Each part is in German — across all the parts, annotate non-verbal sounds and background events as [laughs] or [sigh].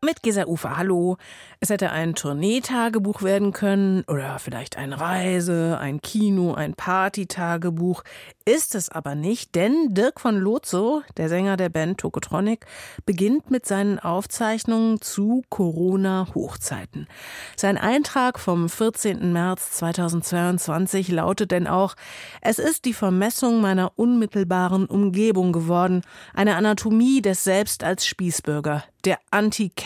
mit Gesa Ufer, hallo. Es hätte ein Tourneetagebuch werden können oder vielleicht ein Reise-, ein Kino-, ein Partytagebuch. Ist es aber nicht, denn Dirk von Lozo, der Sänger der Band Tokotronic, beginnt mit seinen Aufzeichnungen zu Corona-Hochzeiten. Sein Eintrag vom 14. März 2022 lautet denn auch, es ist die Vermessung meiner unmittelbaren Umgebung geworden, eine Anatomie des Selbst als Spießbürger, der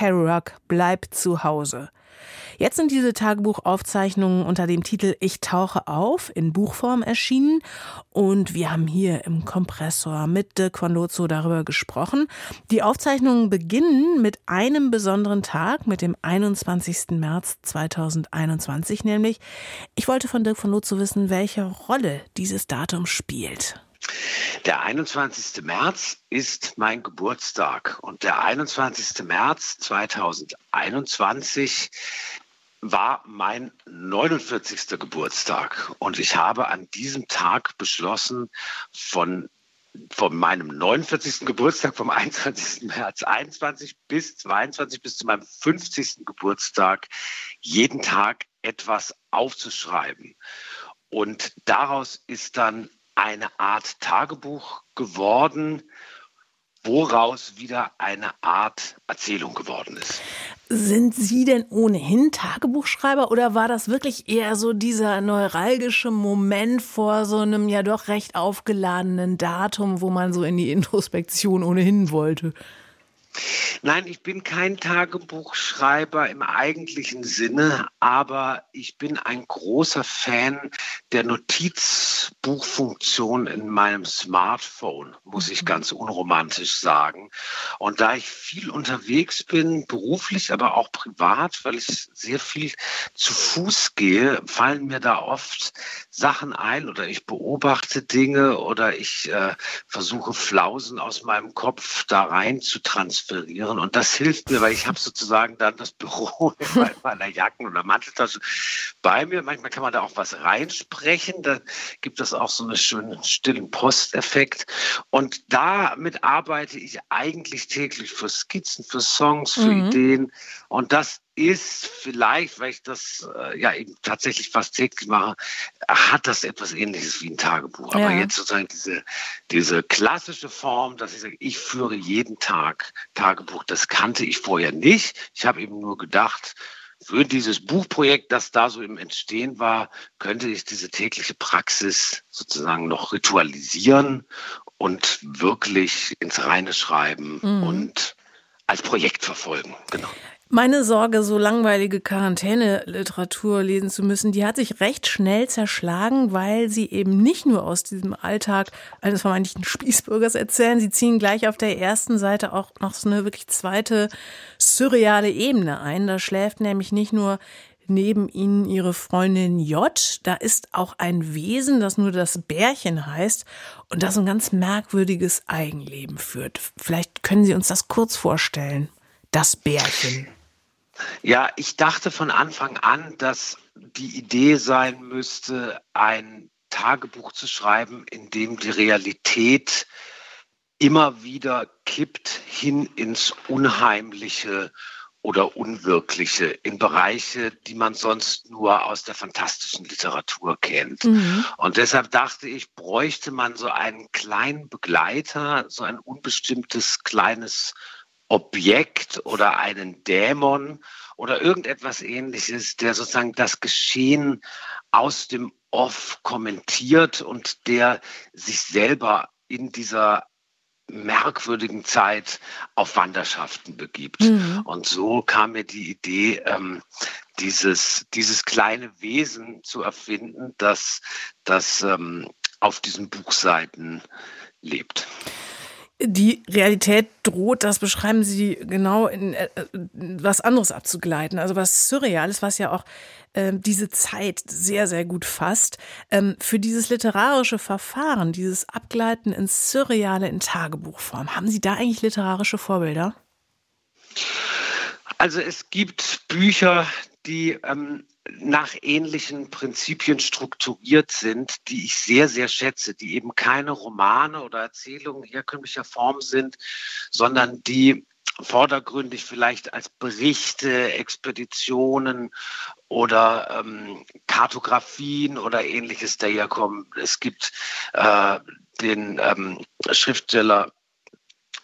Anti-Kerouac bleibt zu Hause. Jetzt sind diese Tagebuchaufzeichnungen unter dem Titel Ich tauche auf in Buchform erschienen und wir haben hier im Kompressor mit Dirk von Lozo darüber gesprochen. Die Aufzeichnungen beginnen mit einem besonderen Tag, mit dem 21. März 2021 nämlich. Ich wollte von Dirk von Lozo wissen, welche Rolle dieses Datum spielt. Der 21. März ist mein Geburtstag und der 21. März 2021 war mein 49. Geburtstag und ich habe an diesem Tag beschlossen, von von meinem 49. Geburtstag vom 21. März 21 bis 22 bis zu meinem 50. Geburtstag jeden Tag etwas aufzuschreiben. Und daraus ist dann eine Art Tagebuch geworden, woraus wieder eine Art Erzählung geworden ist. Sind Sie denn ohnehin Tagebuchschreiber oder war das wirklich eher so dieser neuralgische Moment vor so einem ja doch recht aufgeladenen Datum, wo man so in die Introspektion ohnehin wollte? Nein, ich bin kein Tagebuchschreiber im eigentlichen Sinne, aber ich bin ein großer Fan der Notizbuchfunktion in meinem Smartphone, muss ich mhm. ganz unromantisch sagen. Und da ich viel unterwegs bin, beruflich, aber auch privat, weil ich sehr viel zu Fuß gehe, fallen mir da oft Sachen ein oder ich beobachte Dinge oder ich äh, versuche Flausen aus meinem Kopf da rein zu transferieren. Und das hilft mir, weil ich habe sozusagen dann das Büro [laughs] in meiner Jacken- oder Manteltasche bei mir. Manchmal kann man da auch was reinsprechen. Da gibt es auch so einen schönen stillen Posteffekt. Und damit arbeite ich eigentlich täglich für Skizzen, für Songs, für mhm. Ideen. Und das ist vielleicht, weil ich das äh, ja eben tatsächlich fast täglich mache, hat das etwas ähnliches wie ein Tagebuch. Ja. Aber jetzt sozusagen diese, diese klassische Form, dass ich sage, ich führe jeden Tag Tagebuch, das kannte ich vorher nicht. Ich habe eben nur gedacht, für dieses Buchprojekt, das da so im Entstehen war, könnte ich diese tägliche Praxis sozusagen noch ritualisieren und wirklich ins Reine schreiben mhm. und als Projekt verfolgen. Genau. Meine Sorge, so langweilige Quarantäneliteratur lesen zu müssen, die hat sich recht schnell zerschlagen, weil sie eben nicht nur aus diesem Alltag eines vermeintlichen Spießbürgers erzählen, sie ziehen gleich auf der ersten Seite auch noch so eine wirklich zweite surreale Ebene ein. Da schläft nämlich nicht nur neben ihnen ihre Freundin J. Da ist auch ein Wesen, das nur das Bärchen heißt und das ein ganz merkwürdiges Eigenleben führt. Vielleicht können Sie uns das kurz vorstellen. Das Bärchen. Ja, ich dachte von Anfang an, dass die Idee sein müsste, ein Tagebuch zu schreiben, in dem die Realität immer wieder kippt hin ins Unheimliche oder Unwirkliche, in Bereiche, die man sonst nur aus der fantastischen Literatur kennt. Mhm. Und deshalb dachte ich, bräuchte man so einen kleinen Begleiter, so ein unbestimmtes kleines Objekt oder einen Dämon oder irgendetwas ähnliches, der sozusagen das Geschehen aus dem Off kommentiert und der sich selber in dieser merkwürdigen Zeit auf Wanderschaften begibt. Mhm. Und so kam mir die Idee, ähm, dieses, dieses kleine Wesen zu erfinden, das, das ähm, auf diesen Buchseiten lebt. Die Realität droht, das beschreiben Sie genau, in äh, was anderes abzugleiten. Also was Surreales, was ja auch äh, diese Zeit sehr, sehr gut fasst. Ähm, für dieses literarische Verfahren, dieses Abgleiten ins Surreale in Tagebuchform, haben Sie da eigentlich literarische Vorbilder? Also es gibt Bücher, die ähm, nach ähnlichen Prinzipien strukturiert sind, die ich sehr, sehr schätze, die eben keine Romane oder Erzählungen herkömmlicher Form sind, sondern die vordergründig vielleicht als Berichte, Expeditionen oder ähm, Kartografien oder ähnliches daherkommen. Es gibt äh, den ähm, Schriftsteller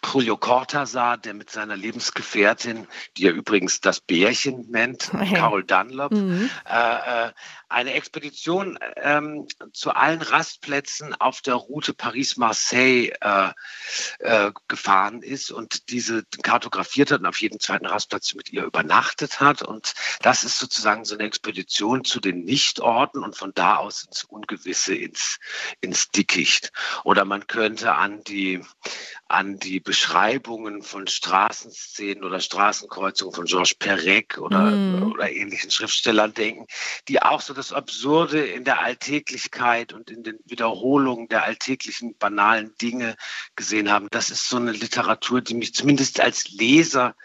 Julio Cortázar, der mit seiner Lebensgefährtin, die er übrigens das Bärchen nennt, [laughs] Carol Dunlop, mhm. äh, äh eine Expedition ähm, zu allen Rastplätzen auf der Route Paris-Marseille äh, äh, gefahren ist und diese kartografiert hat und auf jeden zweiten Rastplatz mit ihr übernachtet hat. Und das ist sozusagen so eine Expedition zu den Nichtorten und von da aus ins Ungewisse, ins, ins Dickicht. Oder man könnte an die, an die Beschreibungen von Straßenszenen oder Straßenkreuzungen von Georges Perec oder, mm. oder ähnlichen Schriftstellern denken, die auch so das Absurde in der Alltäglichkeit und in den Wiederholungen der alltäglichen banalen Dinge gesehen haben. Das ist so eine Literatur, die mich zumindest als Leser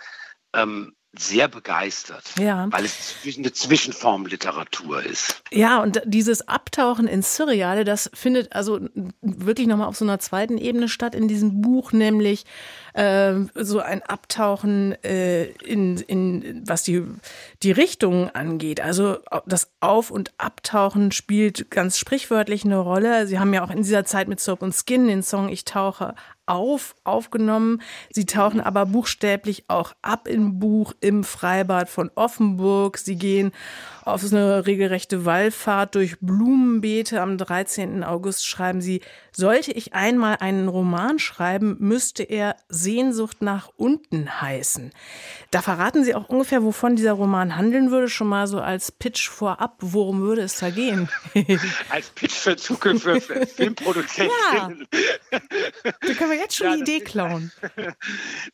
ähm, sehr begeistert, ja. weil es eine Zwischenformliteratur ist. Ja, und dieses Abtauchen ins Surreale, das findet also wirklich nochmal auf so einer zweiten Ebene statt in diesem Buch, nämlich äh, so ein Abtauchen äh, in, in was die, die Richtungen angeht. Also das Auf- und Abtauchen spielt ganz sprichwörtlich eine Rolle. Sie haben ja auch in dieser Zeit mit Soap und Skin den Song Ich tauche auf, aufgenommen. Sie tauchen aber buchstäblich auch ab im Buch im Freibad von Offenburg. Sie gehen auf eine regelrechte Wallfahrt durch Blumenbeete. Am 13. August schreiben sie, sollte ich einmal einen Roman schreiben, müsste er Sehnsucht nach unten heißen. Da verraten Sie auch ungefähr, wovon dieser Roman handeln würde, schon mal so als Pitch vorab. Worum würde es da gehen? [laughs] als Pitch für zukünftige Filmproduzenten. Ja. Da können wir jetzt schon ja, die Idee ist, klauen. [laughs]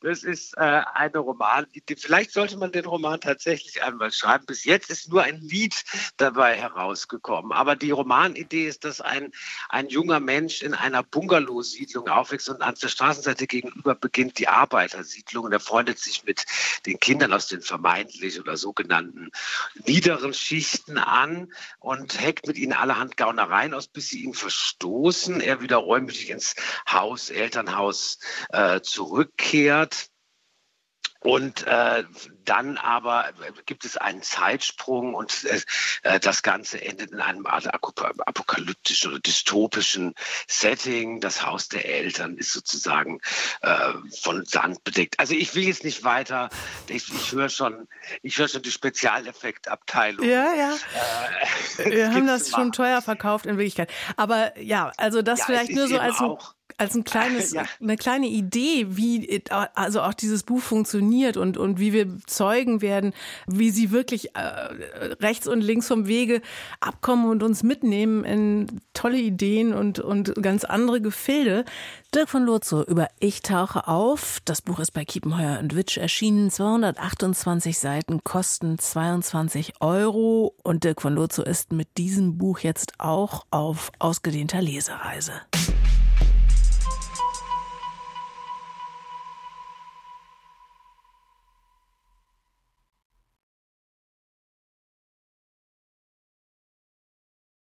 Das ist äh, eine Romanidee. Vielleicht sollte man den Roman tatsächlich einmal schreiben. Bis jetzt ist nur ein Lied dabei herausgekommen. Aber die Romanidee ist, dass ein, ein junger Mensch in einer Bungalow-Siedlung aufwächst und an der Straßenseite gegenüber beginnt die Arbeitersiedlung. Und er freundet sich mit den Kindern aus den vermeintlich oder sogenannten niederen Schichten an und heckt mit ihnen allerhand Gaunereien aus, bis sie ihn verstoßen. Er wieder räumlich ins Haus, Elternhaus äh, zurückkehrt. Und äh, dann aber gibt es einen Zeitsprung und äh, das Ganze endet in einem apokalyptischen oder dystopischen Setting. Das Haus der Eltern ist sozusagen äh, von Sand bedeckt. Also ich will jetzt nicht weiter, ich, ich höre schon, ich höre schon die Spezialeffektabteilung. Ja, ja. Äh, [laughs] Wir haben das schon teuer verkauft in Wirklichkeit. Aber ja, also das ja, vielleicht nur so als ein als ein kleines, [laughs] ja. eine kleine Idee, wie also auch dieses Buch funktioniert und, und wie wir Zeugen werden, wie sie wirklich äh, rechts und links vom Wege abkommen und uns mitnehmen in tolle Ideen und, und ganz andere Gefilde. Dirk von Lurzo über Ich tauche auf. Das Buch ist bei Kiepenheuer und Witsch erschienen. 228 Seiten, kosten 22 Euro. Und Dirk von Lurzo ist mit diesem Buch jetzt auch auf ausgedehnter Lesereise.